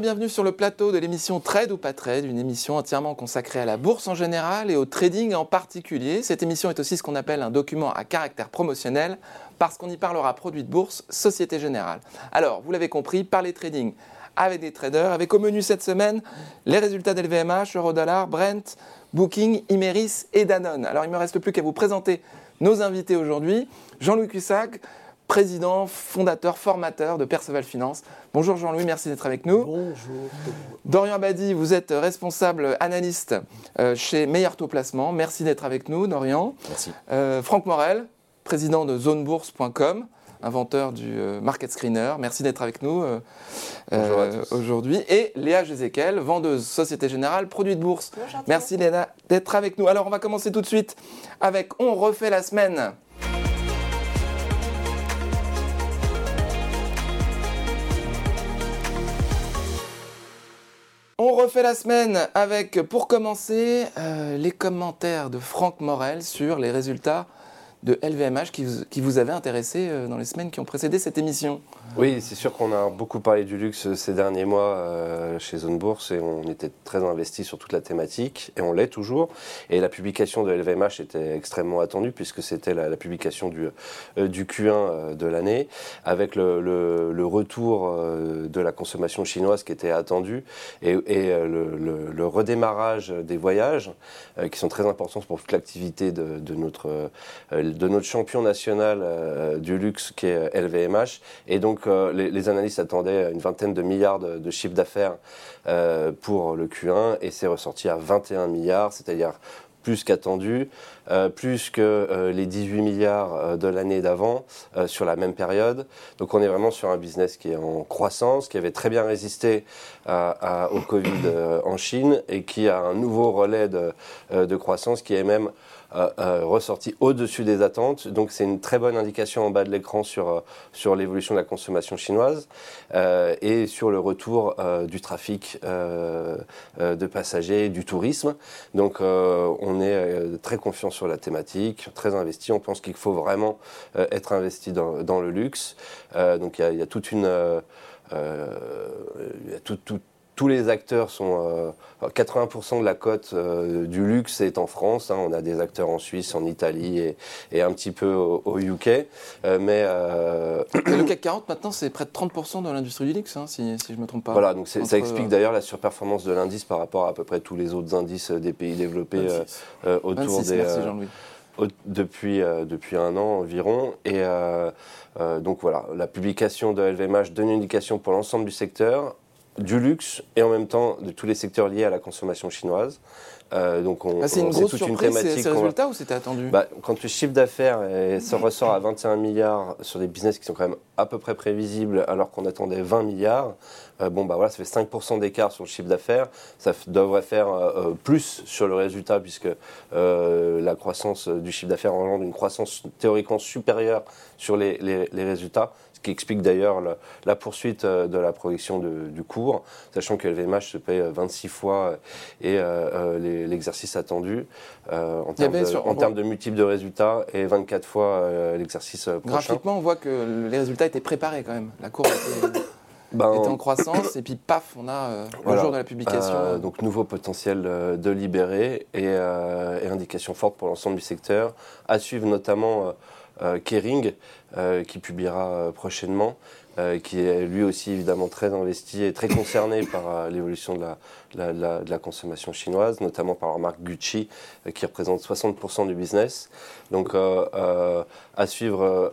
Bienvenue sur le plateau de l'émission Trade ou pas Trade, une émission entièrement consacrée à la bourse en général et au trading en particulier. Cette émission est aussi ce qu'on appelle un document à caractère promotionnel parce qu'on y parlera produits de bourse, Société Générale. Alors, vous l'avez compris, parler trading avec des traders, avec au menu cette semaine les résultats d'LVMH, Eurodollar, Brent, Booking, Imeris et Danone. Alors, il ne me reste plus qu'à vous présenter nos invités aujourd'hui. Jean-Louis Cussac, président, fondateur, formateur de Perceval Finance. Bonjour Jean-Louis, merci d'être avec nous. Bonjour. Dorian Abadi, vous êtes responsable analyste euh, chez Meilleur Taux Placement. Merci d'être avec nous, Dorian. Merci. Euh, Franck Morel, président de zonebourse.com, inventeur du euh, market screener. Merci d'être avec nous aujourd'hui. Et Léa Jézéquel, vendeuse Société Générale, produit de bourse. Merci Léa d'être avec nous. Alors on va commencer tout de suite avec On refait la semaine. Refait la semaine avec, pour commencer, euh, les commentaires de Franck Morel sur les résultats de LVMH qui vous, qui vous avait intéressé euh, dans les semaines qui ont précédé cette émission. Oui, c'est sûr qu'on a beaucoup parlé du luxe ces derniers mois euh, chez Zone Bourse et on était très investi sur toute la thématique et on l'est toujours. Et la publication de LVMH était extrêmement attendue puisque c'était la, publication du, euh, du Q1 de l'année avec le, le, retour de la consommation chinoise qui était attendu et, et le, le, redémarrage des voyages qui sont très importants pour toute l'activité de, de, notre de notre champion national euh, du luxe qui est LVMH. Et donc euh, les, analystes attendaient une vingtaine de milliards de, de chiffre d'affaires euh, pour le Q1 et c'est ressorti à 21 milliards, c'est-à-dire plus qu'attendu, plus que les 18 milliards de l'année d'avant sur la même période. Donc on est vraiment sur un business qui est en croissance, qui avait très bien résisté au Covid en Chine et qui a un nouveau relais de croissance qui est même ressorti au-dessus des attentes. Donc c'est une très bonne indication en bas de l'écran sur, euh, sur l'évolution de la consommation chinoise euh, et sur le retour euh, du trafic de passagers, du tourisme. Donc on est très confiant sur la thématique, très investi. On pense qu'il faut vraiment être investi dans, le luxe. donc il y, a, toute une... tous les acteurs sont. 80% euh, de la cote euh, du luxe est en France. Hein. on a des acteurs en Suisse, en Italie et, un petit peu au, UK. Euh, mais le CAC 40 maintenant, c'est près de 30% de l'industrie du luxe, hein, si, je ne me trompe pas. Voilà, donc ça explique d'ailleurs la surperformance de l'indice par rapport à à peu près tous les autres indices des pays développés autour des. Merci Jean-Louis. depuis, depuis un an environ. Et donc voilà, la publication de LVMH donne une indication pour l'ensemble du secteur du luxe et en même temps de tous les secteurs liés à la consommation chinoise. Euh, donc on, ah, c'est une grosse toute surprise, une thématique. Ces résultats ou c'était attendu? Bah, Quand le chiffre d'affaires se ressort à 21 milliards sur des business qui sont quand même à peu près prévisibles alors qu'on attendait 20 milliards, euh, bon bah voilà, ça fait 5% d'écart sur le chiffre d'affaires. Ça devrait faire euh, plus sur le résultat puisque la croissance du chiffre d'affaires engendre une croissance théoriquement supérieure sur les, les, les résultats qui explique d'ailleurs la, poursuite euh, de la progression du cours, sachant que LVMH se paye 26 euh, fois euh, et l'exercice attendu en, termes de, en termes de multiples de résultats et 24 fois l'exercice prochain. Graphiquement, on voit que les résultats étaient préparés quand même. La courbe était... Ben, en croissance et puis paf, on a le jour de la publication. donc nouveau potentiel de libérer et, et indication forte pour l'ensemble du secteur. À suivre notamment Kering, euh, qui publiera euh, prochainement, qui est lui aussi évidemment très investi et très concerné par l'évolution de la, la, consommation chinoise, notamment par leur marque Gucci, qui représente 60% du business. Donc à suivre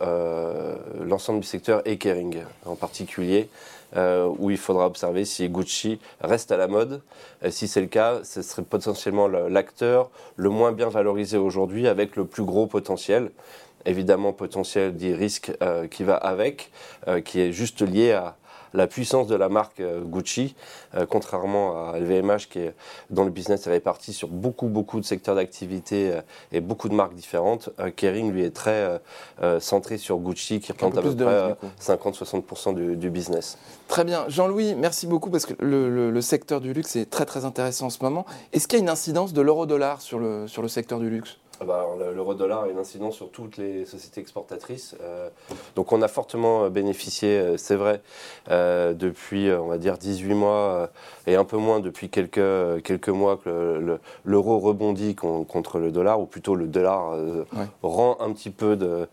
l'ensemble du secteur et Kering en particulier. où il faudra observer si Gucci reste à la mode. si c'est le cas, ce serait potentiellement l'acteur le moins bien valorisé aujourd'hui avec le plus gros potentiel évidemment potentiel des risques euh, qui va avec, euh, qui est juste lié à la puissance de la marque euh, Gucci, contrairement à LVMH qui est dans le business est réparti sur beaucoup beaucoup de secteurs d'activité et beaucoup de marques différentes. Kering lui est très centré sur Gucci qui représente à peu près 50-60% du, business. Très bien, Jean-Louis, merci beaucoup parce que le, le, secteur du luxe est très très intéressant en ce moment. Est-ce qu'il y a une incidence de l'euro-dollar sur le, sur le secteur du luxe? Bah, L'euro-dollar a une incidence sur toutes les sociétés exportatrices. Euh, donc on a fortement bénéficié, euh, c'est vrai, euh, depuis, on va dire, 18 mois et un peu moins depuis quelques, quelques mois que l'euro rebondit contre le dollar, ou plutôt le dollar rend un petit peu de,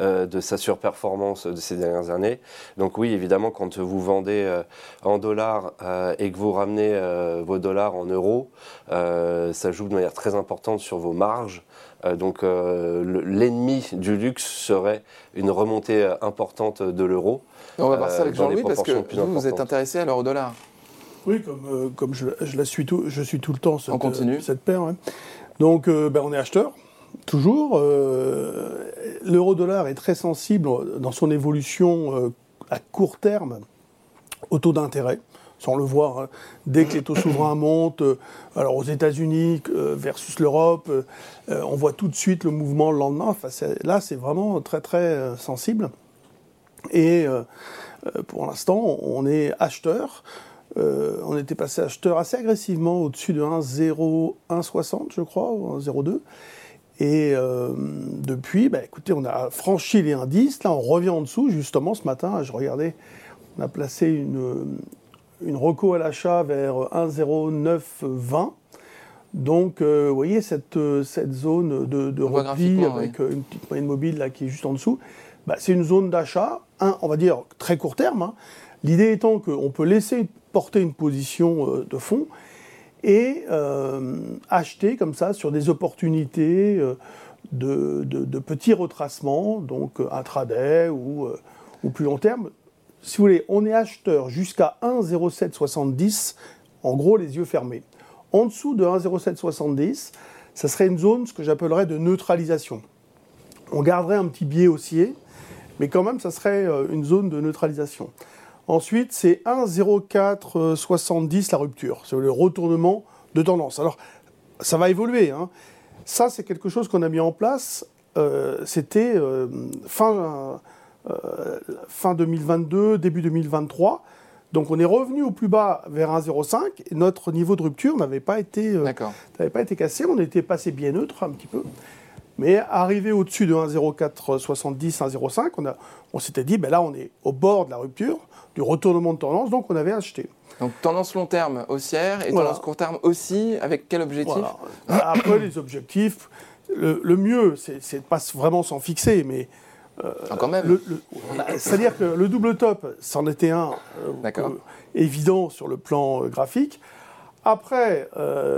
de sa surperformance de ces dernières années. Donc oui, évidemment, quand vous vendez en dollars et que vous ramenez vos dollars en euros, ça joue de manière très importante sur vos marges. Euh, donc euh, l'ennemi du luxe serait une remontée euh, importante de l'euro. On va voir ça avec Jean-Louis parce que vous, vous êt intéressé à l'euro-dollar. Oui, comme, comme je, la suis tout, je suis tout le temps cette, on continue. cette paire. Donc ben, on est acheteur, toujours. L'euro-dollar est très sensible dans son évolution à court terme au taux d'intérêt sans le voir. Hein. Dès que les taux souverains montent, euh, alors aux États-Unis euh, versus l'Europe, euh, on voit tout de suite le mouvement le lendemain. Là, c'est vraiment très très sensible. Et pour l'instant, on est acheteur. on était passé acheteur assez agressivement au-dessus de 1,0160, je crois, ou 1,02. Et depuis, bah, écoutez, on a franchi les indices. Là, on revient en dessous. Justement, ce matin, je regardais, on a placé une, une reco à l'achat vers 1,0920. Donc, euh, vous voyez cette, euh, cette zone de, de repli avec euh, une petite moyenne mobile là, qui est juste en dessous. Bah, c'est une zone d'achat, on va dire très court terme. Hein. L'idée étant qu'on peut laisser porter une position de fond et acheter comme ça sur des opportunités de, de, petits retracements, donc intraday ou, ou plus long terme, si vous voulez, on est acheteur jusqu'à 1,0770, en gros les yeux fermés. En dessous de 1,0770, ça serait une zone, ce que j'appellerais de neutralisation. On garderait un petit biais haussier, mais quand même, ça serait euh, une zone de neutralisation. Ensuite, c'est 1,0470 la rupture, c'est le retournement de tendance. Alors, ça va évoluer. Hein. Ça, c'est quelque chose qu'on a mis en place. Euh, c'était euh, fin fin 2022, début 2023. Donc on est revenu au plus bas vers 1,05 et notre niveau de rupture n'avait pas été euh, n'avait pas été cassé. On était passé bien neutre un petit peu, mais arrivé au-dessus de 1,0470, 1,05, on a on s'était dit ben là on est au bord de la rupture, du retournement de tendance, donc on avait acheté. Donc tendance long terme haussière et tendance court terme aussi, avec quel objectif? Après les objectifs, le, le mieux c'est de pas vraiment s'en fixer, mais euh, ah, quand même. C'est-à-dire que le double top, c'en était un euh, euh, évident sur le plan graphique. Après,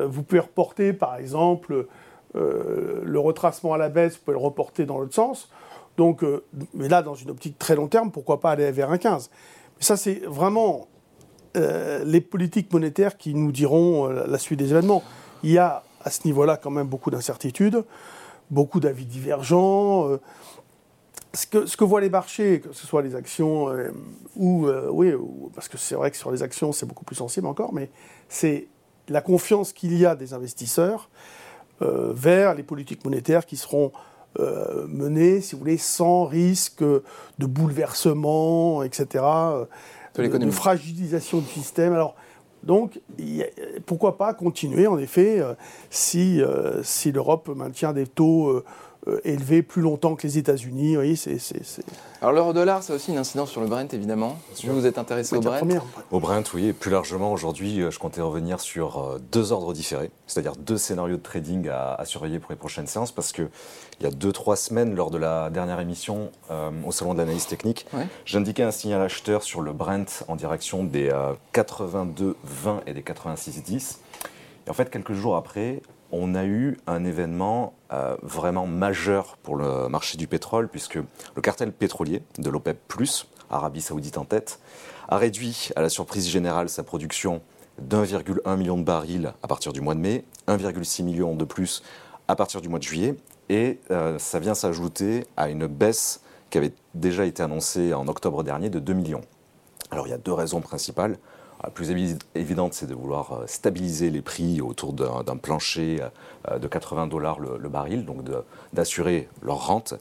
vous pouvez reporter, par exemple, le retracement à la baisse, vous pouvez le reporter dans l'autre sens. Donc, mais là, dans une optique très long terme, pourquoi pas aller vers un 15 Mais ça, c'est vraiment les politiques monétaires qui nous diront la suite des événements. Il y a à ce niveau-là quand même beaucoup d'incertitudes, beaucoup d'avis divergents ce que, ce que voient les marchés, que ce soit les actions euh, ou, euh, oui, parce que c'est vrai que sur les actions c'est beaucoup plus sensible encore, mais c'est la confiance qu'il y a des investisseurs euh, vers les politiques monétaires qui seront menées, si vous voulez, sans risque de bouleversement, etc., de, fragilisation du système. Alors, donc, pourquoi pas continuer, en effet, si, si l'Europe maintient des taux élevé plus longtemps que les États-Unis. Oui, c'est, Alors l'euro-dollar, ça a aussi une incidence sur le Brent, évidemment. Si vous êtes intéressé au Brent. Au Brent, oui. Et plus largement, aujourd'hui, euh, je comptais revenir sur euh, deux ordres différés, c'est-à-dire deux scénarios de trading à, surveiller pour les prochaines séances, parce qu'il y a deux, trois semaines, lors de la dernière émission au Salon de l'analyse technique, j'indiquais un signal acheteur sur le Brent en direction des 82,20 et des 86,10. Et en fait, quelques jours après, on a eu un événement euh, vraiment majeur pour le marché du pétrole, puisque le cartel pétrolier de l'OPEP, Arabie Saoudite en tête, a réduit à la surprise générale sa production d'1,1 million de barils à partir du mois de mai, 1,6 million de plus à partir du mois de juillet, et euh, ça vient s'ajouter à une baisse qui avait déjà été annoncée en octobre dernier de 2 millions. Alors il y a deux raisons principales. La plus évidente, c'est de vouloir euh, stabiliser les prix autour d'un plancher euh, de 80 dollars le, baril, donc d'assurer leur rente.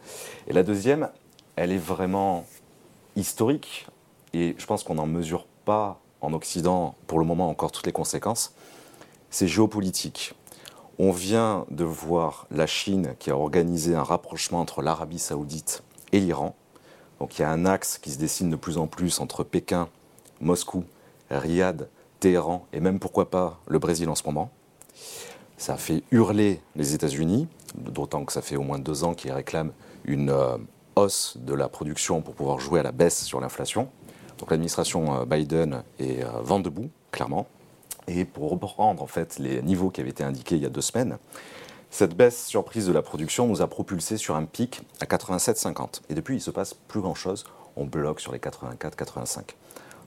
Et la deuxième, elle est vraiment historique, et je pense qu'on n'en mesure pas en Occident pour le moment encore toutes les conséquences, c'est géopolitique. On vient de voir la Chine qui a organisé un rapprochement entre l'Arabie saoudite et l'Iran. Donc il y a un axe qui se dessine de plus en plus entre Pékin, Moscou, Riyad, Téhéran et même pourquoi pas le Brésil en ce moment. Ça a fait hurler les États-Unis, d'autant que ça fait au moins deux ans qu'ils réclament une euh, hausse de la production pour pouvoir jouer à la baisse sur l'inflation. Donc l'administration euh, Biden est euh, vent debout, clairement. Et pour reprendre en fait les niveaux qui avaient été indiqués il y a deux semaines, cette baisse surprise de la production nous a propulsé sur un pic à 87,50. Et depuis, il se passe plus grand-chose. On bloque sur les 84-85.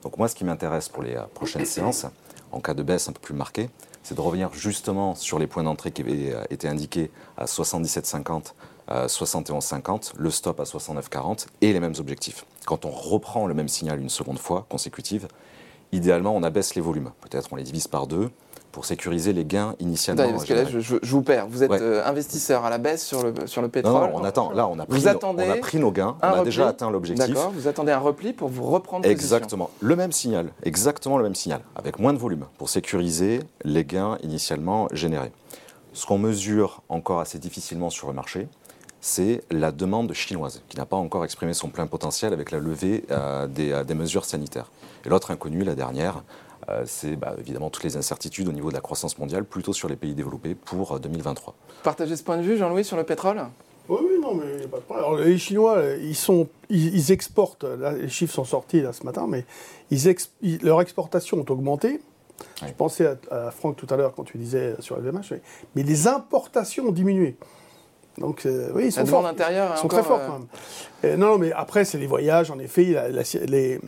Donc moi, ce qui m'intéresse pour les prochaines séances, en cas de baisse un peu plus marquée, c'est de revenir justement sur les points d'entrée qui avaient euh, été indiqués à 77,50, 71,50, le stop à 69,40 et les mêmes objectifs. Quand on reprend le même signal une seconde fois consécutive, idéalement on abaisse les volumes. Peut-être on les divise par deux, pour sécuriser les gains initialement. parce que là, je, vous perds. Vous êtes euh, investisseur à la baisse sur le, sur le pétrole. Non, on attend. Là, on a pris, nos, on a pris nos gains. On a déjà atteint l'objectif. D'accord. Vous attendez un repli pour vous reprendre Exactement. Le même signal. Exactement le même signal. Avec moins de volume pour sécuriser les gains initialement générés. Ce qu'on mesure encore assez difficilement sur le marché, c'est la demande chinoise, qui n'a pas encore exprimé son plein potentiel avec la levée euh, des, euh, des, mesures sanitaires. Et l'autre inconnu, la dernière, euh, c'est bah, évidemment toutes les incertitudes au niveau de la croissance mondiale, plutôt sur les pays développés pour 2023. Euh, Partagez ce point de vue, Jean-Louis, sur le pétrole? Oui, non, mais pas de problème. Alors, les Chinois, ils, sont, ils, exportent, les chiffres sont sortis là, ce matin, mais ils, leurs exportations ont augmenté. Je pensais à, Franck tout à l'heure quand tu disais sur le VMH, mais les importations ont diminué. Donc, euh, oui, ils sont, forts. ils sont très forts quand même. Euh, non, mais après, c'est les voyages, en effet, les,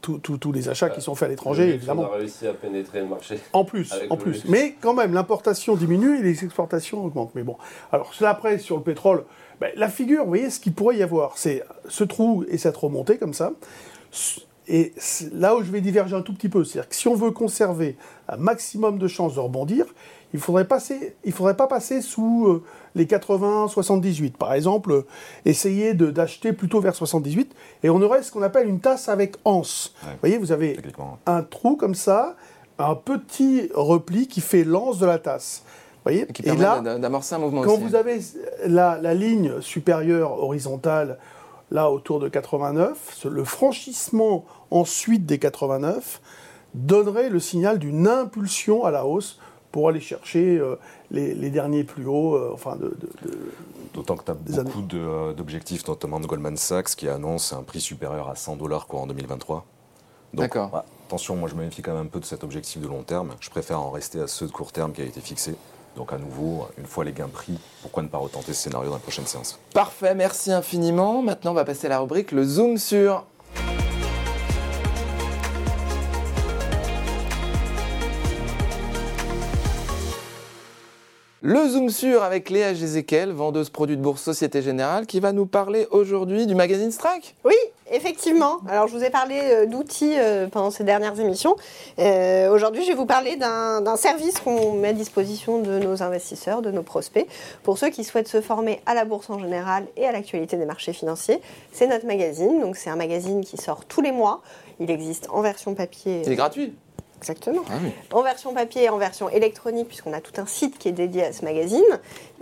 tous les achats qui sont faits à l'étranger, évidemment. On a réussi à pénétrer le marché. En plus, en plus. Mais quand même, l'importation diminue et les exportations augmentent. Mais bon, alors, cela après, sur le pétrole, ben, la figure, vous voyez, ce qu'il pourrait y avoir, c'est ce trou et cette remontée comme ça. Et là où je vais diverger un tout petit peu, c'est-à-dire que si on veut conserver un maximum de chances de rebondir, il ne faudrait, faudrait pas passer sous euh, les 80, 78. Par exemple, euh, essayer d'acheter plutôt vers 78 et on aurait ce qu'on appelle une tasse avec anse. vous voyez, vous avez un trou comme ça, un petit repli qui fait l'anse de la tasse. voyez et qui permet d'amorcer un mouvement Quand vous avez la, la, ligne supérieure horizontale, là autour de 89, le franchissement ensuite des 89 donnerait le signal d'une impulsion à la hausse pour aller chercher euh, les, derniers plus hauts. Euh, enfin de, D'autant que tu as beaucoup euh, d'objectifs, notamment de Goldman Sachs, qui annonce un prix supérieur à 100 dollars en 2023. D'accord. attention, moi je me méfie quand même un peu de cet objectif de long terme. Je préfère en rester à ceux de court terme qui a été fixé. Donc à nouveau, une fois les gains pris, pourquoi ne pas retenter ce scénario dans la prochaine séance Parfait, merci infiniment. Maintenant, on va passer à la rubrique le zoom sur Le Zoom sur avec Léa Gézéquel, vendeuse produits de bourse Société Générale, qui va nous parler aujourd'hui du magazine Strike. Oui, effectivement. Alors, je vous ai parlé euh, d'outils euh, pendant ces dernières émissions. Euh, aujourd'hui, je vais vous parler d'un service qu'on met à disposition de nos investisseurs, de nos prospects, pour ceux qui souhaitent se former à la bourse en général et à l'actualité des marchés financiers. C'est notre magazine. Donc, c'est un magazine qui sort tous les mois. Il existe en version papier. Il est gratuit Exactement. Ah en version papier et en version électronique, puisqu'on a tout un site qui est dédié à ce magazine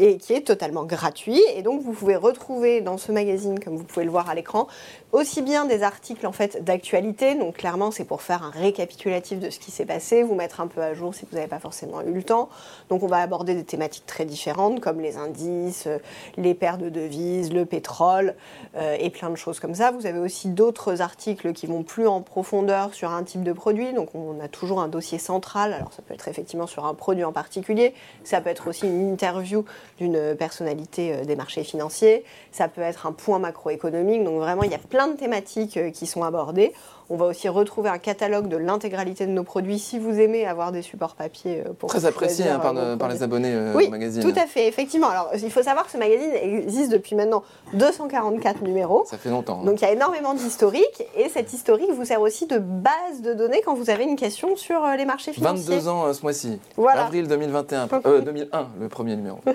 et qui est totalement gratuit. Et donc, vous pouvez retrouver dans ce magazine, comme vous pouvez le voir à l'écran, aussi bien des articles en fait d'actualité. Donc, clairement, c'est pour faire un récapitulatif de ce qui s'est passé, vous mettre un peu à jour si vous n'avez pas forcément eu le temps. Donc, on va aborder des thématiques très différentes, comme les indices, euh, les paires de devises, le pétrole euh, et plein de choses comme ça. Vous avez aussi d'autres articles qui vont plus en profondeur sur un type de produit. Donc, on a toujours un dossier central. Alors ça peut être effectivement sur un produit en particulier, ça peut être aussi une interview d'une personnalité euh, des marchés financiers, ça peut être un point macroéconomique. Donc vraiment, il y a plein de thématiques euh, qui sont abordées. On va aussi retrouver un catalogue de l'intégralité de nos produits si vous aimez avoir des supports papier euh, pour Très apprécié hein, euh, par, les abonnés euh, oui, au magazine. Tout à fait, effectivement. Alors, il faut savoir que ce magazine existe depuis maintenant 244 numéros. Ça fait longtemps. Hein. Donc, il y a énormément d'historique et cette historique vous sert aussi de base de données quand vous avez une question sur les marchés financiers. 22 ans ce mois-ci. Voilà. Avril 2021. 2001, le premier numéro. On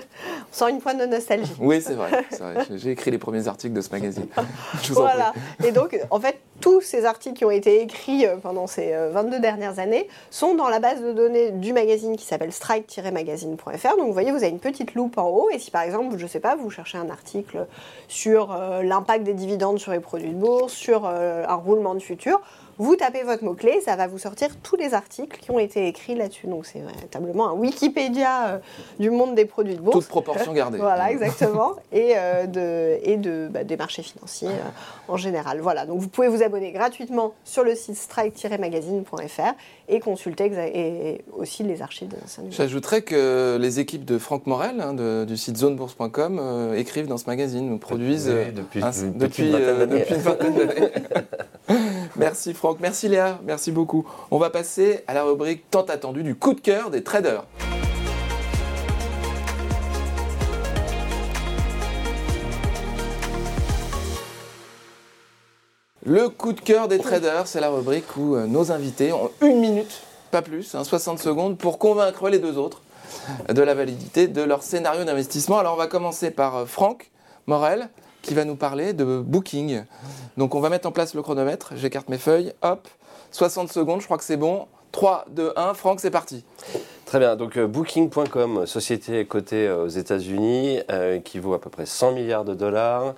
sent une pointe de nostalgie. oui, c'est vrai. vrai. J'ai écrit les premiers articles de ce magazine. voilà. Et donc, en fait, tous ces articles qui ont été écrits euh, pendant ces 22 dernières années sont dans la base de données du magazine qui s'appelle strike-magazine.fr. Donc vous voyez, vous avez une petite loupe en haut et si par exemple, je ne sais pas, vous cherchez un article sur l'impact des dividendes sur les produits de bourse, sur un roulement de futur, vous tapez votre mot-clé, ça va vous sortir tous les articles qui ont été écrits là-dessus. Donc c'est véritablement un Wikipédia euh, du monde des produits de bourse. Toute proportion gardée. voilà, exactement. et euh, de, et de, bah, des marchés financiers euh, en général. Voilà, donc vous pouvez vous abonner gratuitement sur le site strike-magazine.fr et consulter et aussi les archives de l'ancien J'ajouterais que les équipes de Franck Morel hein, du site zonebourse.com écrivent dans ce magazine, nous produisent depuis, depuis, depuis, une vingtaine d'années. Merci Franck, merci Léa, merci beaucoup. On va passer à la rubrique tant attendue du coup de cœur des traders. Le coup de cœur des traders, c'est la rubrique où euh, nos invités ont une minute, pas plus, 60 hein, secondes, pour convaincre les deux autres de la validité de leur scénario d'investissement. Alors on va commencer par euh, Franck Morel qui va nous parler de Booking. Donc on va mettre en place le chronomètre, j'écarte mes feuilles, hop, 60 secondes, je crois que c'est bon. 3, 2, 1, Franck, c'est parti. Très bien, donc euh, Booking.com, société cotée euh, aux États-Unis, euh, qui vaut à peu près 100 milliards de dollars,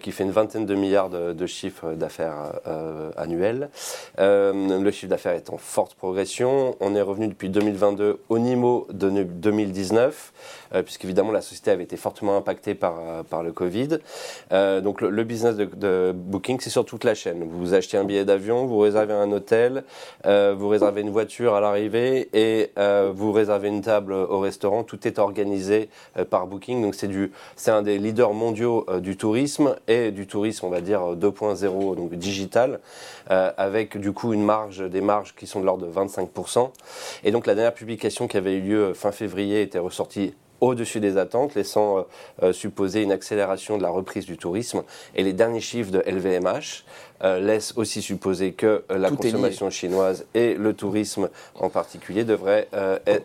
qui fait une vingtaine de milliards de, de chiffres d'affaires annuels. le chiffre d'affaires est en forte progression. On est revenu depuis 2022 au niveau de 2019. Euh, puisqu'évidemment la société avait été fortement impactée par, euh, par le Covid. Euh, donc le, business de, Booking, c'est sur toute la chaîne. Vous achetez un billet d'avion, vous réservez un hôtel, vous réservez une voiture à l'arrivée et vous réservez une table au restaurant. Tout est organisé par Booking. Donc c'est du, c'est un des leaders mondiaux du tourisme et du tourisme, on va dire 2.0, donc digital, avec du coup une marge, des marges qui sont de l'ordre de 25%. Et donc la dernière publication qui avait eu lieu fin février était ressortie au-dessus des attentes, laissant euh, euh, supposer une accélération de la reprise du tourisme. Et les derniers chiffres de LVMH euh, laissent aussi supposer que la consommation chinoise et le tourisme en particulier devraient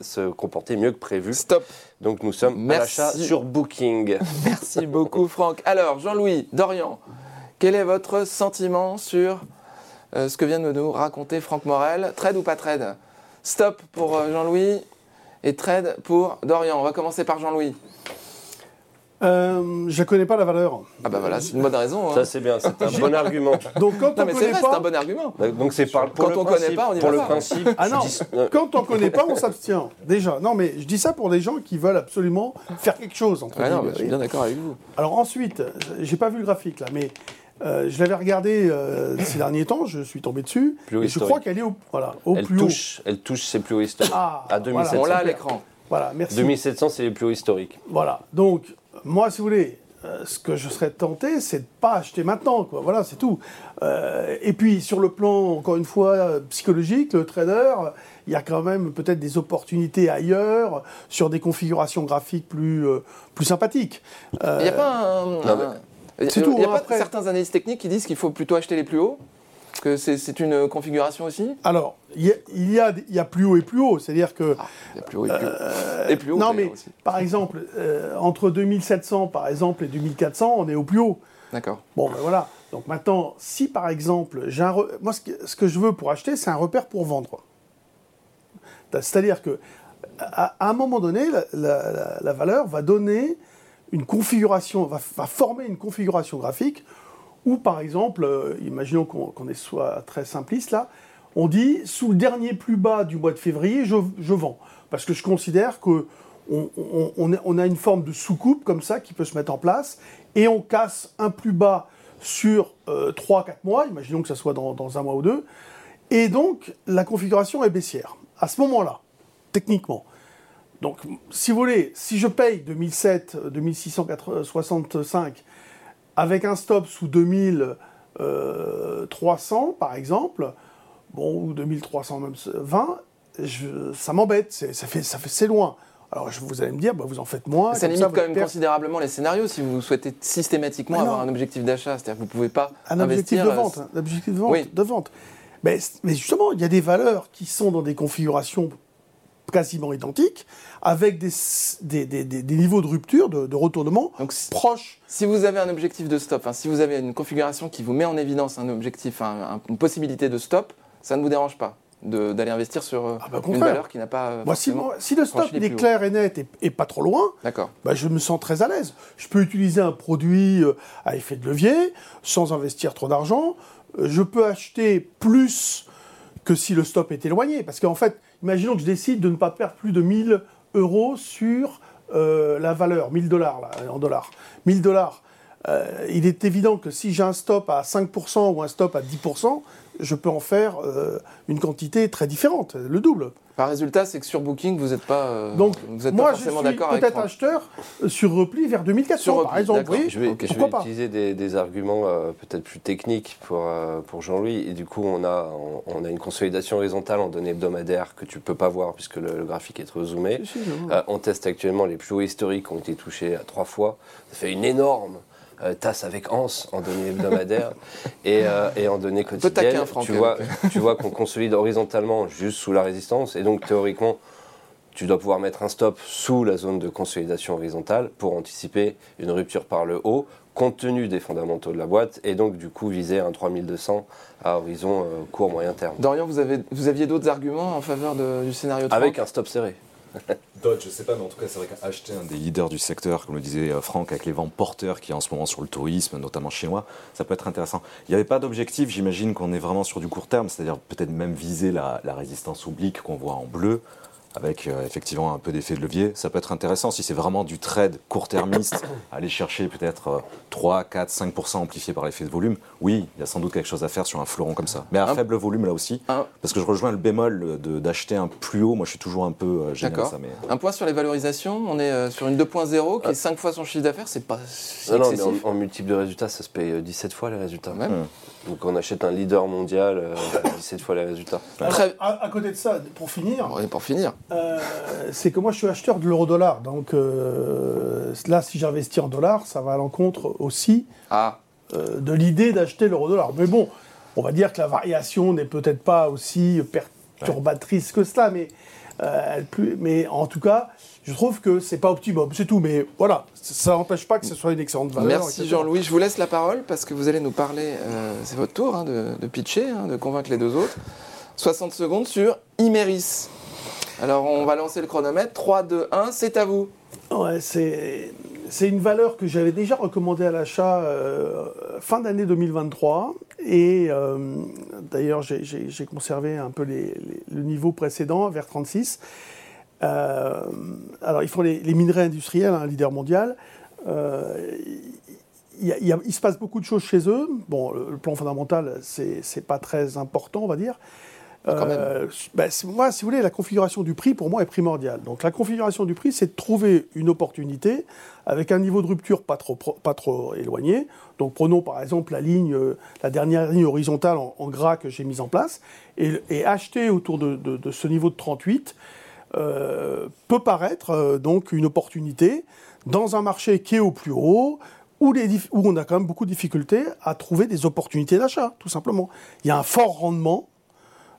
se comporter mieux que prévu. Stop. Donc nous sommes à l'achat sur Booking. Merci beaucoup Franck. Alors Jean-Louis, Dorian, quel est votre sentiment sur ce que vient de nous raconter Franck Morel? Trade ou pas trade Stop pour Jean-Louis, et trade pour Dorian. On va commencer par Jean-Louis. Euh, je ne connais pas la valeur. Ah bah voilà, c'est une bonne raison. Hein. Ça c'est bien, c'est un bon argument. Donc quand on mais connaît pas, c'est un bon argument. Donc c'est par, quand on ne connaît pas, on y pour va le principe. Ah non, quand on ne connaît pas, on s'abstient. Déjà, non mais je dis ça pour des gens qui veulent absolument faire quelque chose. Entre ah non, je suis bien d'accord avec vous. Alors ensuite, j'ai pas vu le graphique là, mais euh, je l'avais regardé euh, ces derniers temps, je suis tombé dessus. et je crois qu'elle est au, voilà, au elle plus touche, Elle touche ses plus hauts historiques. Ah, à 2700. On l'a à l'écran. Voilà, merci. 2700, c'est les plus hauts historiques. Voilà. Donc, moi, si vous voulez, euh, ce que je serais tenté, c'est de pas acheter maintenant. Quoi. Voilà, c'est tout. et puis, sur le plan, encore une fois, psychologique, le trader, il y a quand même peut-être des opportunités ailleurs, sur des configurations graphiques plus, plus sympathiques. Il n'y a pas un. Il n'y a hein, pas certains analystes techniques qui disent qu'il faut plutôt acheter les plus hauts que c'est une configuration aussi Alors, il y, a, y plus haut et plus haut. C'est-à-dire que. Ah, il y a plus haut et plus haut. Euh, et plus haut non, mais aussi. par exemple, euh, entre 2700 par exemple et 2400, on est au plus haut. D'accord. Bon, ben voilà. Donc maintenant, si par exemple, j'ai un moi ce que, je veux pour acheter, c'est un repère pour vendre. C'est-à-dire que à, un moment donné, la valeur va donner une configuration, va, former une configuration graphique où, par exemple, euh, imaginons qu'on soit très simpliste là, on dit sous le dernier plus bas du mois de février, je, vends. Parce que je considère que on, a une forme de soucoupe comme ça qui peut se mettre en place et on casse un plus bas sur 3-4 euh, mois, imaginons que ça soit dans, dans un mois ou deux, et donc la configuration est baissière. À ce moment-là, techniquement, donc, si vous voulez, si je paye 2007, 2665 avec un stop sous 2300 euh, par exemple, bon, ou 2320, ça m'embête, ça fait, ça fait, c'est loin. Alors vous allez me dire, bah, vous en faites moins. Ça limite quand même considérablement les scénarios si vous souhaitez systématiquement avoir un objectif d'achat. C'est-à-dire que vous ne pouvez pas. Un objectif de euh, vente. Un objectif de vente. De vente. Mais, mais, justement, il y a des valeurs qui sont dans des configurations quasiment identiques, avec des, des, des- des- des niveaux de rupture, de, de retournement Donc, si- proches. Si vous avez un objectif de stop, hein, si vous avez une configuration qui vous met en évidence un objectif, un- un- une possibilité de stop, ça ne vous dérange pas d'aller investir sur Ah bah, une valeur qui n'a pas. Moi, si, moi, si le stop il est clair et net et, et pas trop loin, bah, je me sens très à l'aise. Je peux utiliser un produit euh, à effet de levier sans investir trop d'argent. Euh, Je peux acheter plus que si le stop est éloigné. Parce qu'en fait, imaginons que je décide de ne pas perdre plus de 1000 euros sur euh, la valeur, 1000 dollars en dollars. 1000 dollars. Euh, il est évident que si j'ai un stop à 5% ou un stop à 10%, je peux en faire euh, une quantité très différente, le double. Par résultat, c'est que sur Booking, vous n'êtes pas, euh, Donc, vous êtes moi, pas je forcément suis d'accord avec peut-être acheteur sur repli vers 2400, Sur par repli, exemple. d'accord. Oui, Je vais, Ok. je vais Pourquoi pas utiliser des, des arguments euh, peut-être plus techniques pour, euh, pour Jean-Louis. Et du coup, on a, on, on a une consolidation horizontale en données hebdomadaires que tu ne peux pas voir puisque le, le graphique est trop zoomé. Si, si. Euh, on teste actuellement les plus hauts historiques qui ont été touchés à trois fois. Ça fait une énorme tasse avec Hans en données hebdomadaires et, euh, et en données quotidiennes. taquin, tu, vois, tu vois qu'on consolide horizontalement juste sous la résistance et donc théoriquement, tu dois pouvoir mettre un stop sous la zone de consolidation horizontale pour anticiper une rupture par le haut compte tenu des fondamentaux de la boîte et donc du coup viser un 3200 à horizon euh, court moyen terme. Dorian, vous, avez, vous aviez d'autres arguments en faveur de- du scénario de Avec Franck un stop serré. Dodge, je sais pas, mais en tout cas, c'est vrai qu'acheter un des leaders du secteur, comme le disait euh, Franck, avec les vents porteurs qui est en ce moment sur le tourisme, notamment chinois, ça peut être intéressant. Il n'y avait pas d'objectif, j'imagine qu'on est vraiment sur du court terme, c'est-à-dire peut-être même viser la, la résistance oblique qu'on voit en bleu, avec euh, effectivement un peu d'effet de levier. Ça peut être intéressant si c'est vraiment du trade court-termiste, aller chercher peut-être euh, 3, 4, 5% amplifié par l'effet de volume. Oui, il y a sans doute quelque chose à faire sur un fleuron comme ça. Mais à Un- faible volume là aussi, Un- parce que je rejoins le bémol de- d'acheter un plus haut. Moi, je suis toujours un peu euh, gêné à ça. Mais... Un point sur les valorisations, on est euh, sur une 2.0 qui est 5 fois son chiffre d'affaires, c'est pas si Non, non, mais excessif. en, en multiple de résultats, ça se paye euh, 17 fois les résultats. Même. Hmm. Donc on achète un leader mondial, euh, 17 fois les résultats. Alors, très- à, à côté de ça, pour finir, pour euh, c'est que moi je suis acheteur de l'euro-dollar. Donc euh, là, si j'investis en dollars, ça va à l'encontre aussi ah, euh, de l'idée d'acheter l'euro-dollar. Mais bon, on va dire que la variation n'est peut-être pas aussi perturbatrice que cela, mais, euh, elle plus, mais en tout cas, je trouve que c'est pas optimum, c'est tout. Mais voilà, ça n'empêche pas que ce soit une excellente valeur. merci. Jean-Louis. Je vous laisse la parole parce que vous allez nous parler, euh, c'est votre tour hein, de, de pitcher, hein, de convaincre les deux autres. 60 secondes sur Imeris. Alors on va lancer le chronomètre. 3, 2, 1, c'est à vous. Ouais, c'est c'est une valeur que j'avais déjà recommandée à l'achat euh, fin d'année 2023. Et euh, d'ailleurs, j'ai- conservé un peu le niveau précédent, vers 36. Euh, alors, ils font les, minerais industriels, un leader mondial. Il, se passe beaucoup de choses chez eux. Bon, le, plan fondamental, c'est pas très important, on va dire. Même. Euh, c'est- moi, si vous voulez, la configuration du prix, pour moi, est primordiale. Donc, la configuration du prix, c'est de trouver une opportunité avec un niveau de rupture pas trop, pas trop éloigné. Donc, prenons par exemple la ligne, euh, la dernière ligne horizontale en, gras que j'ai mise en place, et, et acheter autour de, ce niveau de 38 euh, peut paraître donc une opportunité dans un marché qui est au plus haut, où on a quand même beaucoup de difficultés à trouver des opportunités d'achat, tout simplement. Il y a un fort rendement.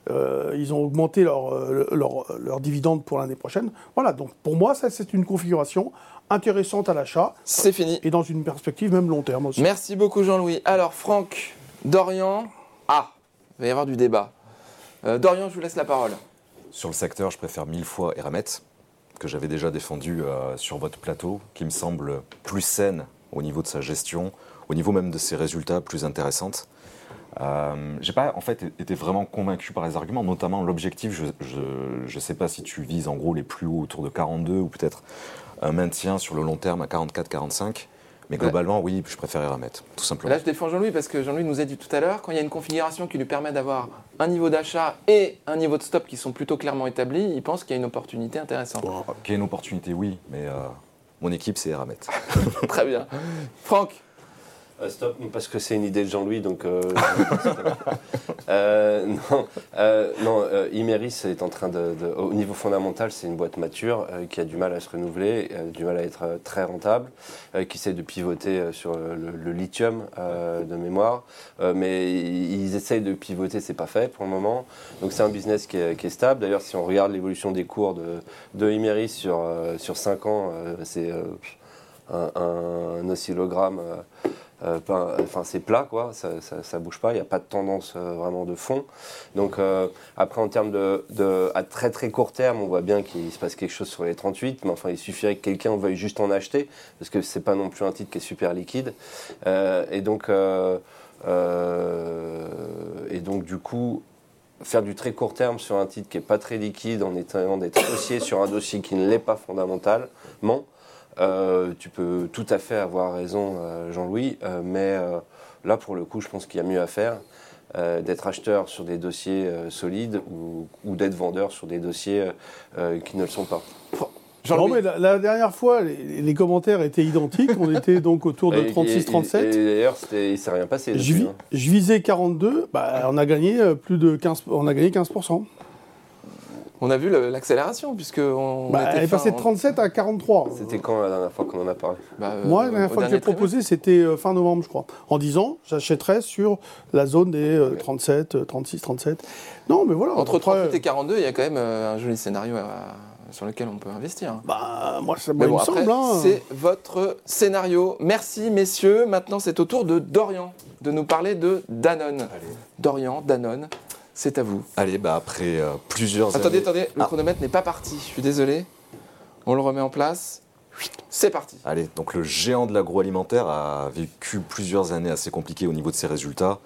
Euh, ils ont augmenté leur, euh, leur, leur dividende pour l'année prochaine. Voilà, donc pour moi, ça c'est une configuration intéressante à l'achat C'est fini. et dans une perspective même long terme aussi. Merci beaucoup Jean-Louis. Alors Franck, Dorian, ah, il va y avoir du débat. Euh, Dorian, je vous laisse la parole. Sur le secteur, je préfère mille fois Eramet, que j'avais déjà défendu euh, sur votre plateau, qui me semble plus saine au niveau de sa gestion, au niveau même de ses résultats plus intéressantes. Euh, j'ai pas en fait été vraiment convaincu par les arguments, notamment l'objectif. Je ne sais pas si tu vises en gros les plus hauts autour de 42 ou peut-être un maintien sur le long terme à 44-45. Mais globalement, oui, je préfère Eramet, tout simplement. Là, je défends Jean-Louis parce que Jean-Louis nous a dit tout à l'heure, quand il y a une configuration qui lui permet d'avoir un niveau d'achat et un niveau de stop qui sont plutôt clairement établis, il pense qu'il y a une opportunité intéressante. Qu'il y ait une opportunité, oui, mais euh, mon équipe, c'est Eramet. Très bien. Franck, Euh, stop, parce que c'est une idée de Jean-Louis, donc. Euh, euh, non, non Imeris est en train de, Au niveau fondamental, c'est une boîte mature qui a du mal à se renouveler, du mal à être très rentable, qui essaie de pivoter sur le, lithium de mémoire, mais ils essayent de pivoter, c'est pas fait pour le moment. Donc c'est un business qui est, stable. D'ailleurs, si on regarde l'évolution des cours de, de Imeris sur, sur 5 ans, c'est un, un, oscillogramme. Euh, enfin c'est plat quoi, ça, ça, bouge pas, il n'y a pas de tendance euh, vraiment de fond. Donc euh, après en termes de, à très très court terme, on voit bien qu'il se passe quelque chose sur les 38, mais enfin il suffirait que quelqu'un veuille juste en acheter parce que c'est pas non plus un titre qui est super liquide. et donc et donc du coup faire du très court terme sur un titre qui n'est pas très liquide en étant d'être associé sur un dossier qui ne l'est pas fondamentalement, euh, tu peux tout à fait avoir raison, euh, Jean-Louis, euh, mais là, pour le coup, je pense qu'il y a mieux à faire. d'être acheteur sur des dossiers solides ou, d'être vendeur sur des dossiers qui ne le sont pas. Non, mais la, dernière fois, les, commentaires étaient identiques. On était donc autour de 36-37. Et, d'ailleurs, il ne s'est rien passé. Je, hein. je, visais 42. Bah, on a gagné plus de 15, on a gagné 15% on a vu l'accélération, puisque on bah, elle est passée de 37 à 43. C'était quand la dernière fois qu'on en a parlé bah, euh, Moi, la dernière fois que j'ai proposé, c'était euh, fin novembre, je crois. En disant, j'achèterais sur la zone des 37, 36, 37. Non, mais voilà. Entre 38 et 42, il y a quand même euh, un joli scénario sur lequel on peut investir. Bah, moi, ça me semble. Hein. C'est votre scénario. Merci, messieurs. Maintenant, c'est au tour de Dorian de nous parler de Danone. Dorian, Danone. C'est à vous. Allez, bah après euh, plusieurs attendez, années... Attendez, le ah. chronomètre n'est pas parti. Je suis désolé. On le remet en place. C'est parti. Allez, donc le géant de l'agroalimentaire a vécu plusieurs années assez compliquées au niveau de ses résultats.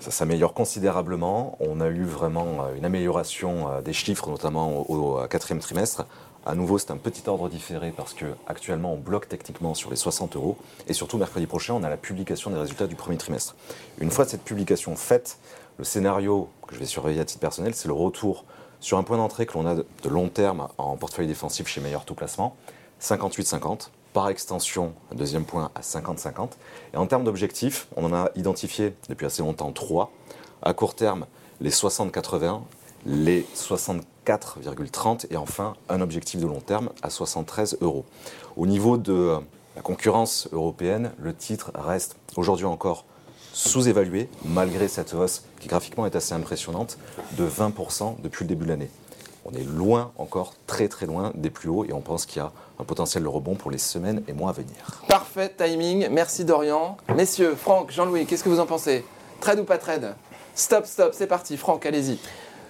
Ça s'améliore considérablement. On a eu vraiment euh, une amélioration euh, des chiffres, notamment au, quatrième trimestre. À nouveau, c'est un petit ordre différé parce que actuellement, on bloque techniquement sur les 60 euros. Et surtout, mercredi prochain, on a la publication des résultats du premier trimestre. Une fois cette publication faite, le scénario que je vais surveiller à titre personnel, c'est le retour sur un point d'entrée que l'on a de long terme en portefeuille défensif chez Meilleur Tout Placement, 58-50. Par extension, un deuxième point à 50-50. Et en termes d'objectifs, on en a identifié depuis assez longtemps trois. À court terme, les 60-80, les 64,30 et enfin un objectif de long terme à 73 euros. Au niveau de la concurrence européenne, le titre reste aujourd'hui encore sous-évalué, malgré cette hausse qui graphiquement est assez impressionnante, de 20% depuis le début de l'année. On est loin encore, très très loin des plus hauts, et on pense qu'il y a un potentiel de rebond pour les semaines et mois à venir. Parfait timing, merci Dorian. Messieurs, Franck, Jean-Louis, qu'est-ce que vous en pensez? Trade ou pas trade? Stop, stop, c'est parti. Franck, allez-y.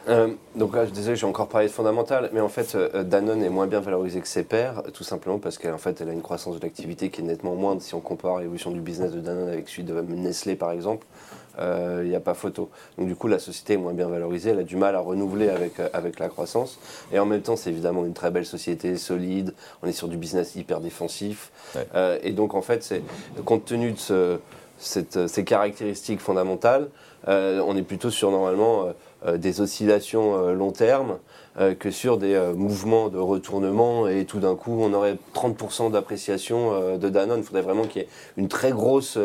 Euh, donc là, désolé, j'ai encore parlé de fondamental, mais en fait, euh, Danone est moins bien valorisé que ses pairs, tout simplement parce qu'en fait, elle a une croissance de l'activité qui est nettement moindre si on compare l'évolution du business de Danone avec celui de Nestlé, par exemple. Euh, il n'y a pas photo. Donc du coup, la société est moins bien valorisée, elle a du mal à renouveler avec, avec la croissance. Et en même temps, c'est évidemment une très belle société, solide, on est sur du business hyper défensif. et donc en fait, c'est compte tenu de ce, cette, ces caractéristiques fondamentales, on est plutôt sur normalement euh, des oscillations euh, long terme euh, que sur des mouvements de retournement et tout d'un coup on aurait 30% d'appréciation de Danone. Il faudrait vraiment qu'il y ait une très grosse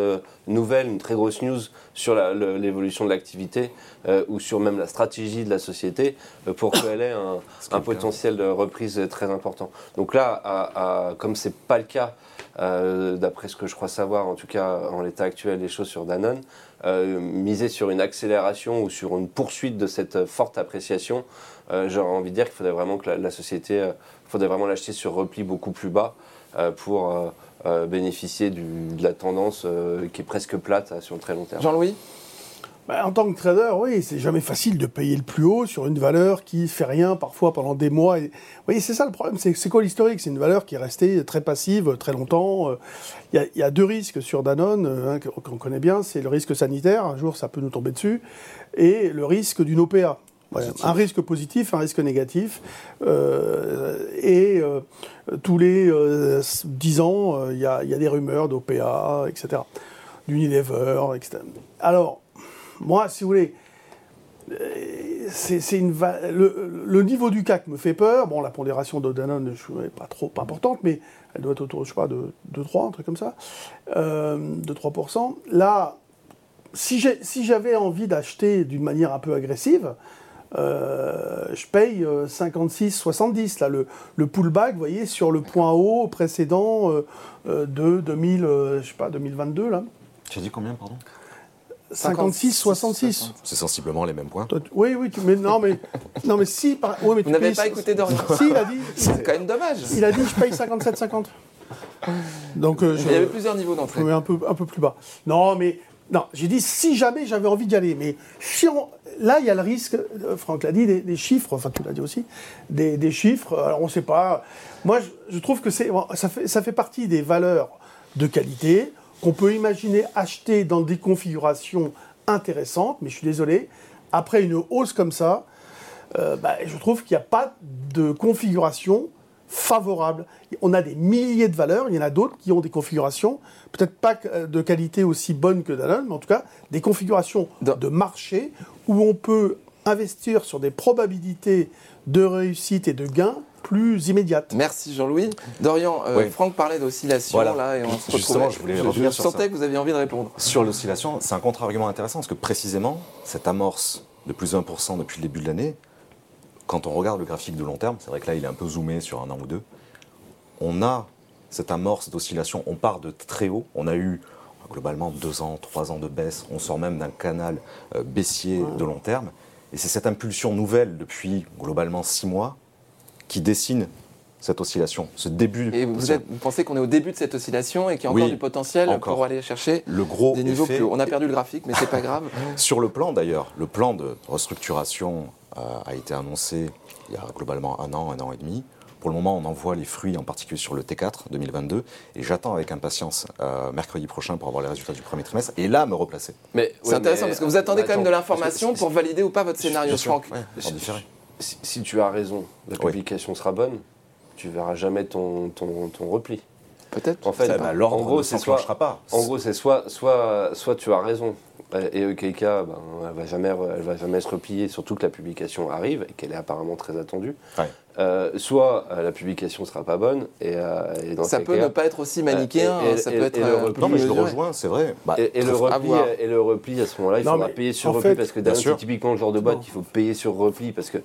nouvelle, une très grosse news sur l'évolution de l'activité ou sur même la stratégie de la société pour qu'elle ait un, potentiel de reprise très important. Donc là, à, comme c'est pas le cas, d'après ce que je crois savoir, en tout cas en l'état actuel des choses sur Danone, euh, miser sur une accélération ou sur une poursuite de cette forte appréciation, euh, j'aurais envie de dire qu'il faudrait vraiment que la, société, euh, faudrait vraiment l'acheter sur repli beaucoup plus bas pour bénéficier de la tendance qui est presque plate sur le très long terme. Jean-Louis? Bah, en tant que trader, oui, c'est jamais facile de payer le plus haut sur une valeur qui fait rien parfois pendant des mois. Vous voyez, c'est ça le problème. C'est quoi l'historique? C'est une valeur qui est restée très passive très longtemps. Il y, a deux risques sur Danone hein, qu'on connaît bien. C'est le risque sanitaire, un jour ça peut nous tomber dessus, et le risque d'une OPA. un risque positif, un risque négatif. Euh, et euh, tous les euh, dix ans, il y, a des rumeurs d'OPA, etc. D'Unilever, etc. Alors, moi, si vous voulez, euh, c'est une le, niveau du CAC me fait peur. Bon, la pondération de Danone n'est pas trop importante, mais elle doit être autour, je sais pas, de, 3, un truc comme ça, euh, de 3%. Là, si j'avais envie d'acheter d'une manière un peu agressive, euh, je paye 56, 70. Là, le, le, pullback, vous voyez, sur le point haut précédent de 2000, je sais pas, 2022. Là. Tu as dit combien, pardon? 56, 66. C'est sensiblement les mêmes points. Oui, oui, mais non, mais, non, mais si. Vous n'avez pas écouté Dorian Si, il a dit. C'est quand même dommage. Il a dit je paye 57, 50. Donc, euh, il y avait plusieurs niveaux d'entrée. un peu, un peu plus bas. Non, mais non, j'ai dit si jamais j'avais envie d'y aller. Mais si là, il y a le risque, euh, Franck l'a dit, des, chiffres, enfin tu l'as dit aussi, des, chiffres, alors on ne sait pas. Moi, je, trouve que ça fait, ça fait partie des valeurs de qualité qu'on peut imaginer acheter dans des configurations intéressantes, mais je suis désolé, après une hausse comme ça, euh, bah, je trouve qu'il n'y a pas de configuration favorable. On a des milliers de valeurs, il y en a d'autres qui ont des configurations, peut-être pas de qualité aussi bonne que Danone, mais en tout cas des configurations de marché où on peut investir sur des probabilités de réussite et de gain plus immédiate. Merci Jean-Louis. Dorian, euh, Franck parlait d'oscillation là et on se Justement, je voulais revenir je, sentais que vous aviez envie de répondre. Sur l'oscillation, c'est un contre-argument intéressant parce que précisément, cette amorce de plus de 1% depuis le début de l'année, quand on regarde le graphique de long terme, c'est vrai que là il est un peu zoomé sur un an ou deux, on a cette amorce d'oscillation, on part de très haut, on a eu globalement deux ans, trois ans de baisse, on sort même d'un canal euh, baissier de long terme, et c'est cette impulsion nouvelle depuis globalement six mois qui dessine cette oscillation, ce début. Et vous, pensez qu'on est au début de cette oscillation et qu'il y a encore du potentiel pour aller chercher le gros des niveaux plus hauts On a perdu le graphique, mais c'est pas grave. Sur le plan d'ailleurs, le plan de restructuration euh, a été annoncé il y a globalement un an, un an et demi. Pour le moment, on en voit les fruits, en particulier sur le T4 2022, et j'attends avec impatience euh, mercredi prochain pour avoir les résultats du premier trimestre, et là me replacer. Mais c'est intéressant parce que vous attendez quand même de l'information pour valider ou pas votre scénario, Franck. Si, tu as raison, la publication sera bonne, tu verras jamais ton, ton, ton repli. Peut-être. En fait, bah, en gros, c'est soit, pas. En gros, c'est soit, soit, soit tu as raison et EKK, ben, elle va jamais, elle va jamais se replier, surtout que la publication arrive et qu'elle est apparemment très attendue. Euh, soit euh, la publication sera pas bonne et, euh, dans ça peut ne pas être aussi manichéen, ça peut être. le repli, non, mais je le rejoins, c'est vrai. Bah, et, le repli, et, le repli, à ce moment-là, il faudra payer sur repli parce que c'est typiquement le genre de boîte qu'il faut payer sur repli parce que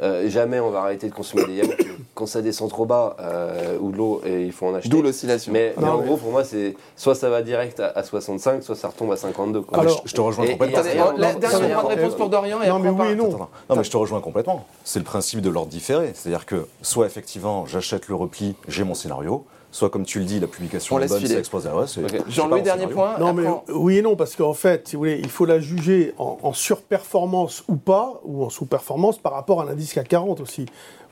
euh, jamais on va arrêter de consommer des yaourts. Quand ça descend trop bas euh, ou de l'eau, et il faut en acheter. D'où l'oscillation. Mais, en gros, pour moi, c'est soit ça va direct à, 65, soit ça retombe à 52. Alors, je, te rejoins complètement. la dernière réponse pour Dorian. Et non, mais oui et non. non, mais je te rejoins complètement. C'est le principe de l'ordre différé. C'est-à-dire que soit effectivement, j'achète le repli, j'ai mon scénario soit comme tu le dis, la publication est bonne, ça explose à Jean-Louis, dernier point. Non, mais oui et non, parce qu'en fait, si vous voulez, il faut la juger en, surperformance ou pas, ou en sous-performance par rapport à l'indice CAC 40 aussi.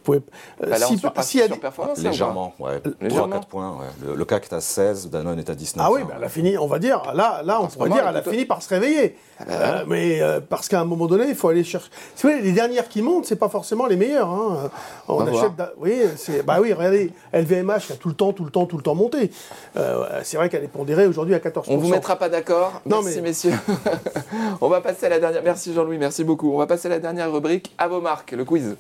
Pouvez, euh, bah si, si elle... Légèrement, ouais. 3-4 points. Ouais. Le, CAC est à 16, Danone est à 19. Ah oui, bah, elle a fini, on va dire, là, là on pourrait dire, elle a fini par se réveiller. Ah bah euh, mais euh, parce qu'à un moment donné, il faut aller chercher. Si les dernières qui montent, c'est pas forcément les meilleures. Hein. On, achète. Oui. Bah oui, regardez, LVMH a tout le temps, tout le temps, tout le temps monté. c'est vrai qu'elle est pondérée aujourd'hui à 14%. On vous mettra pas d'accord. Merci, messieurs. on va passer à la dernière. Merci Jean-Louis, merci beaucoup. On va passer à la dernière rubrique à vos marques, le quiz.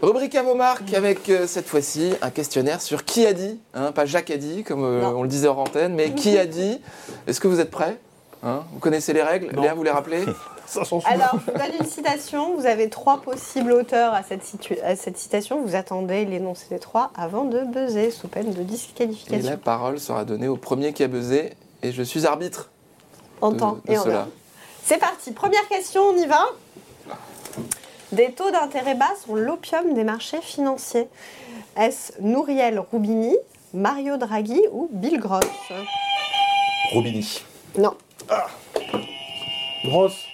Rubrique à vos marques avec euh, cette fois-ci un questionnaire sur qui a dit, hein, pas Jacques a dit comme euh, on le disait en antenne, mais qui a dit. Est-ce que vous êtes prêts hein? Vous connaissez les règles? Léa, vous les rappelez? Alors, je vous donne une citation. Vous avez trois possibles auteurs à cette, à cette citation. Vous attendez l'énoncé des trois avant de buzzer, sous peine de disqualification. Et la parole sera donnée au premier qui a buzzé. Et je suis arbitre. En temps et en heure. C'est parti. Première question, on y va? Des taux d'intérêt bas sont l'opium des marchés financiers. Est-ce Nouriel Roubini, Mario Draghi ou Bill Gross? Roubini. Non. Ah. Gross.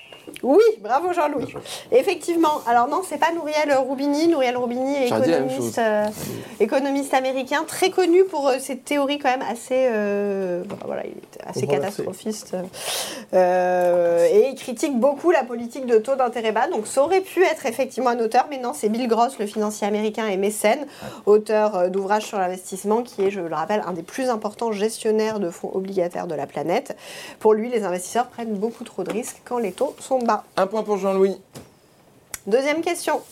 Oui, bravo Jean-Louis. Effectivement, alors non, c'est pas Nouriel Roubini. Nouriel Roubini est économiste, euh, économiste américain, très connu pour euh, ses théories quand même assez, euh, voilà, il assez catastrophiste Euh, et il critique beaucoup la politique de taux d'intérêt bas. Donc ça aurait pu être effectivement un auteur, mais non, c'est Bill Gross, le financier américain et mécène, auteur d'ouvrages sur l'investissement, qui est, je le rappelle, un des plus importants gestionnaires de fonds obligataires de la planète. Pour lui, les investisseurs prennent beaucoup trop de risques quand les taux sont bas. Un point pour Jean-Louis. Deuxième question.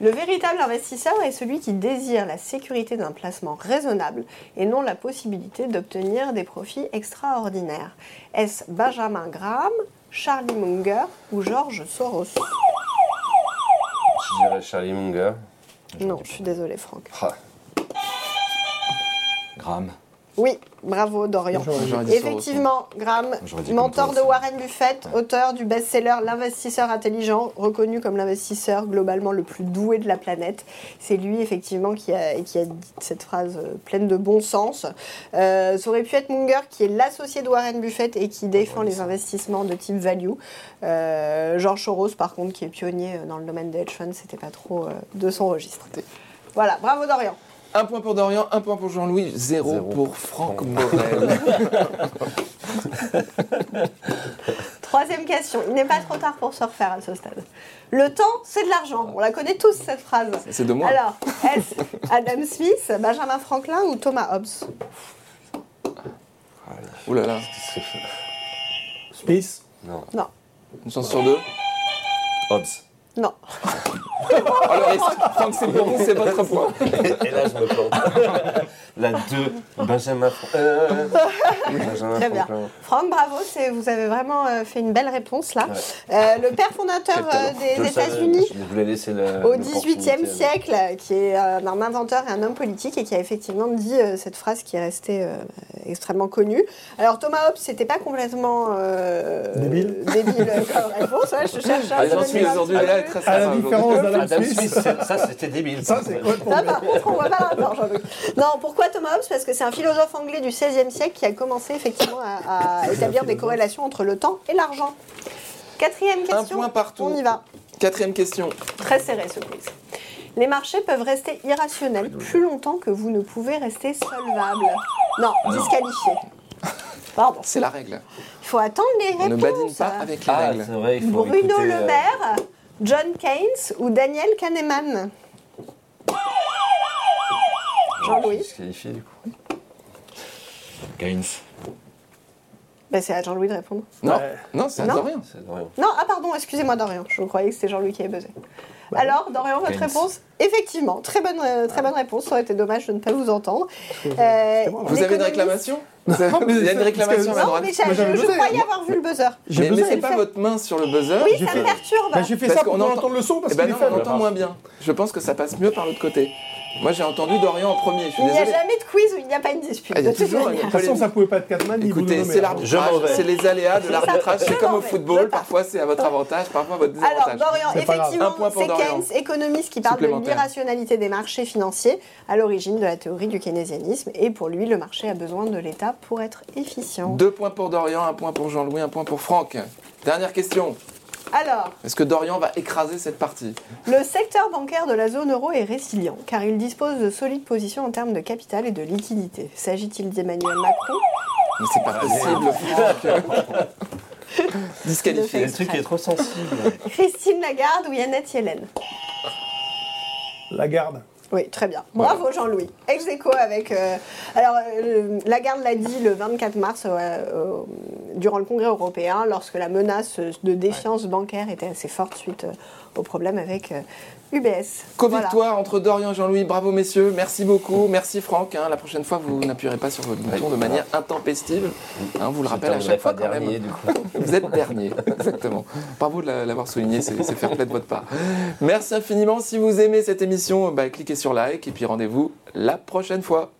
Le véritable investisseur est celui qui désire la sécurité d'un placement raisonnable et non la possibilité d'obtenir des profits extraordinaires. Est-ce Benjamin Graham, Charlie Munger ou George Soros? Je dirais Charlie Munger. Non, je suis désolée Franck. Ah, Graham. Oui, bravo Dorian. Effectivement, Graham, mentor de. Warren Buffett, auteur du best-seller L'investisseur intelligent, reconnu comme l'investisseur globalement le plus doué de la planète. C'est lui effectivement qui a, qui a dit cette phrase euh, pleine de bon sens. Euh, ça aurait pu être Munger qui est l'associé de Warren Buffett et qui défend les investissements de type value. Euh, George Soros par contre qui est pionnier dans le domaine des hedge funds, c'était pas trop euh, de son registre. Voilà, bravo Dorian. Un point pour Dorian, un point pour Jean-Louis, zéro, Zéro pour Franck Morel. Troisième question. Il n'est pas trop tard pour se refaire à ce stade. Le temps, c'est de l'argent. On la connaît tous, cette phrase. C'est de moi. Alors, est-ce Adam Smith, Benjamin Franklin ou Thomas Hobbes? Ouh là là, Smith. non. Non, une chance sur deux? Hobbes. Non. Risque, Franck, c'est pour vous, c'est votre point. Et là, je me plante. La 2, Benjamin euh, Benjamin Très bien. Franklin. Franck, bravo. Vous avez vraiment euh, fait une belle réponse là. Ouais. Euh, le père fondateur euh, des États-Unis. Au XVIIIe siècle, qui est euh, un inventeur et un homme politique et qui a effectivement dit euh, cette phrase qui est restée euh, extrêmement connue. Alors Thomas Hobbes, c'était pas complètement euh, Débile. débile comme réponse. Ouais, je cherche un Ah, Smith un aujourd'hui, là, peu. très À la différence d'Adam Adam Smith. Smith, c'est- ça c'était débile. Ça, c'est Ça, par contre, on voit pas. Non, pourquoi Thomas Hobbes? Parce que c'est un philosophe anglais du XVIe siècle qui a commencé effectivement à, à établir des corrélations entre le temps et l'argent. Quatrième Un question. point partout. On y va. Quatrième question. Très serré ce quiz. Les marchés peuvent rester irrationnels plus longtemps que vous ne pouvez rester solvable. Non, disqualifié. Pardon. C'est la règle. Il faut attendre les On ne badine réponses. pas avec les Ah, règles. c'est vrai, il faut Bruno écouter, Le euh, Maire, John Keynes ou Daniel Kahneman? Jean-Louis disqualifié, du coup. Gaines. Ben, C'est à Jean-Louis de répondre. Non, Ouais. non, c'est à Non. Dorian. Non, ah pardon, excusez-moi Dorian. Je croyais que c'était Jean-Louis qui avait buzzé. Alors, Dorian, votre Keynes. réponse Effectivement, très bonne, euh, très bonne réponse. Ça aurait été dommage de ne pas vous entendre. Euh. Vous avez une l'économiste- réclamation? Il y a une que- réclamation à Non, mais je, croyais avoir vu le buzzer. Mais buzzé. mettez pas votre main sur le buzzer. Oui, ça me perturbe. Bah, j'ai fait Parce ça pour qu'on qu'on entend- entende le son parce Eh ben non, on faible. entend moins bien. Je pense que ça passe mieux par l'autre côté. Moi, j'ai entendu Dorian en premier. Je suis Il n'y a jamais de quiz où il n'y a pas une dispute. Ah, de toujours toute façon, ça pouvait pas être Catman Écoutez, c'est l'arbitrage, m'en vais. c'est les aléas de l'arbitrage. C'est comme au football, parfois c'est à votre avantage, parfois à votre Alors, désavantage. Dorian, grave. Un effectivement, point pour c'est Dorian. Keynes, économiste qui parle de l'irrationalité des marchés financiers à l'origine de la théorie du keynésianisme. Et pour lui, le marché a besoin de l'État pour être efficient. Deux points pour Dorian, un point pour Jean-Louis, un point pour Franck. Dernière question. Alors, Est-ce que Dorian va écraser cette partie? le secteur bancaire de la zone euro est résilient car il dispose de solides positions en termes de capital et de liquidité. S'agit-il d'Emmanuel Macron? Mais c'est pas possible. Disqualifié. Le truc est trop sensible. Christine Lagarde ou Yannette Yellen? La garde. Oui, très bien. Bravo Jean-Louis. Ex aequo avec. euh, alors, euh, Lagarde l'a dit le 24 mars euh, euh, durant le Congrès européen, lorsque la menace de défiance bancaire était assez forte suite au problème avec UBS. Co-victoire Voilà. entre Dorian et Jean-Louis. Bravo messieurs, merci beaucoup. Merci Franck. hein. La prochaine fois, vous n'appuierez pas sur votre bouton de manière intempestive. Hein, vous le rappelle à chaque fois quand même. dernier, du coup. Vous êtes dernier, exactement. Bravo de la- l'avoir souligné, c'est c'est fair play de votre part. Merci infiniment. Si vous aimez cette émission, bah, cliquez sur like et puis rendez-vous la prochaine fois.